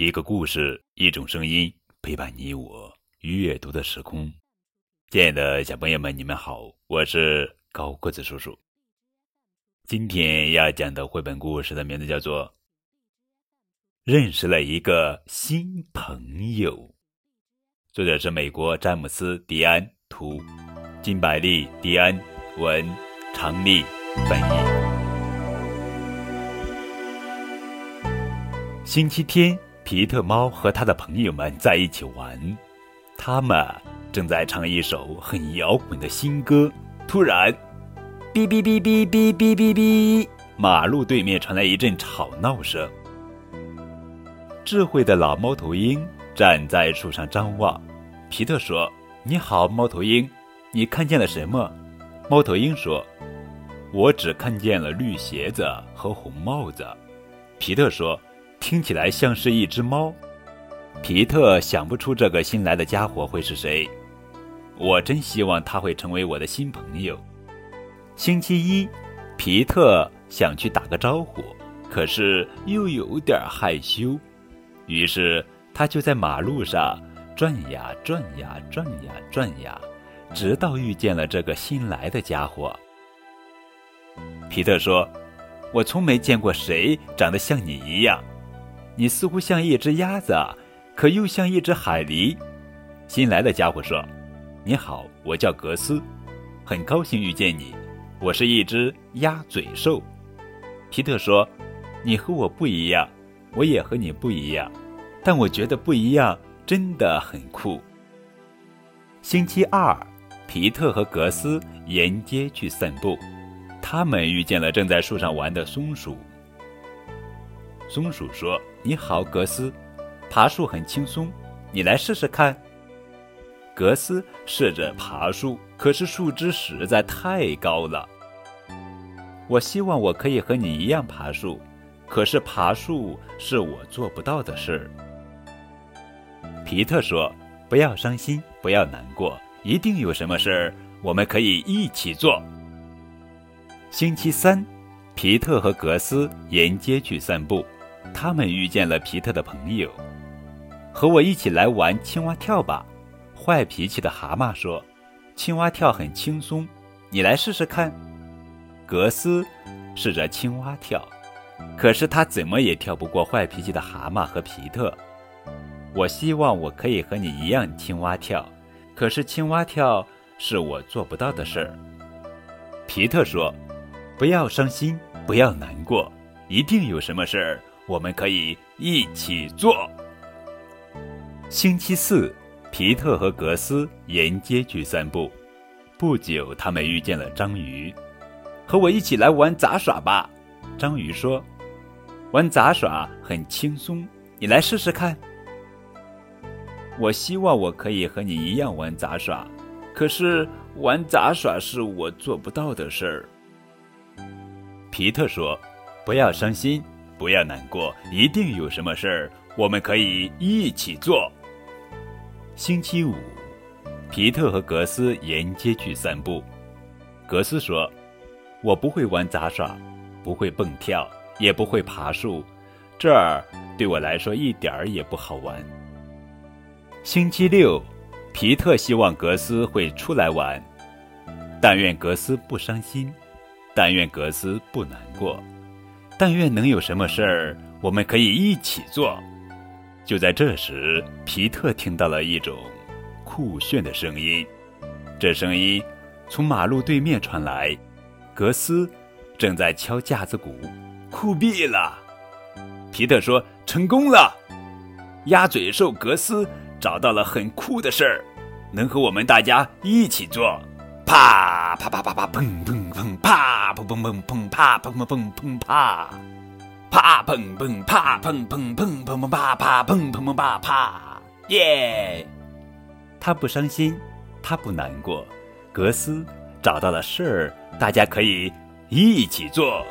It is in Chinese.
一个故事，一种声音，陪伴你我阅读的时空。亲爱的小朋友们，你们好，我是高个子叔叔。今天要讲的绘本故事的名字叫做《认识了一个新朋友》，作者是美国詹姆斯·迪安，图，金百利·迪安，文，常丽翻译。星期天。皮特猫和他的朋友们在一起玩，他们正在唱一首很摇滚的新歌。突然，哔哔哔哔哔哔哔哔，马路对面传来一阵吵闹声。智慧的老猫头鹰站在树上张望。皮特说：“你好，猫头鹰，你看见了什么？”猫头鹰说：“我只看见了绿鞋子和红帽子。”皮特说。听起来像是一只猫。皮特想不出这个新来的家伙会是谁。我真希望他会成为我的新朋友。星期一，皮特想去打个招呼，可是又有点害羞。于是他就在马路上转呀转呀转呀转呀，直到遇见了这个新来的家伙。皮特说：“我从没见过谁长得像你一样。”你似乎像一只鸭子，可又像一只海狸。新来的家伙说：“你好，我叫格斯，很高兴遇见你。我是一只鸭嘴兽。”皮特说：“你和我不一样，我也和你不一样，但我觉得不一样真的很酷。”星期二，皮特和格斯沿街去散步，他们遇见了正在树上玩的松鼠。松鼠说：“你好，格斯，爬树很轻松，你来试试看。”格斯试着爬树，可是树枝实在太高了。我希望我可以和你一样爬树，可是爬树是我做不到的事。皮特说：“不要伤心，不要难过，一定有什么事儿我们可以一起做。”星期三，皮特和格斯沿街去散步。他们遇见了皮特的朋友，和我一起来玩青蛙跳吧。坏脾气的蛤蟆说：“青蛙跳很轻松，你来试试看。”格斯试着青蛙跳，可是他怎么也跳不过坏脾气的蛤蟆和皮特。我希望我可以和你一样青蛙跳，可是青蛙跳是我做不到的事儿。皮特说：“不要伤心，不要难过，一定有什么事儿。”我们可以一起做。星期四，皮特和格斯沿街去散步。不久，他们遇见了章鱼。和我一起来玩杂耍吧，章鱼说。玩杂耍很轻松，你来试试看。我希望我可以和你一样玩杂耍，可是玩杂耍是我做不到的事儿。皮特说：“不要伤心。”不要难过，一定有什么事儿我们可以一起做。星期五，皮特和格斯沿街去散步。格斯说：“我不会玩杂耍，不会蹦跳，也不会爬树，这儿对我来说一点儿也不好玩。”星期六，皮特希望格斯会出来玩，但愿格斯不伤心，但愿格斯不难过。但愿能有什么事儿，我们可以一起做。就在这时，皮特听到了一种酷炫的声音，这声音从马路对面传来。格斯正在敲架子鼓，酷毙了！皮特说：“成功了！鸭嘴兽格斯找到了很酷的事儿，能和我们大家一起做。”啪啪啪啪啪，砰砰砰，啪砰砰砰砰，啪砰砰砰砰啪，啪砰砰啪砰砰砰砰砰啪啪砰砰砰啪啪，耶！他不伤心，他不难过，格斯找到了事儿，大家可以一起做。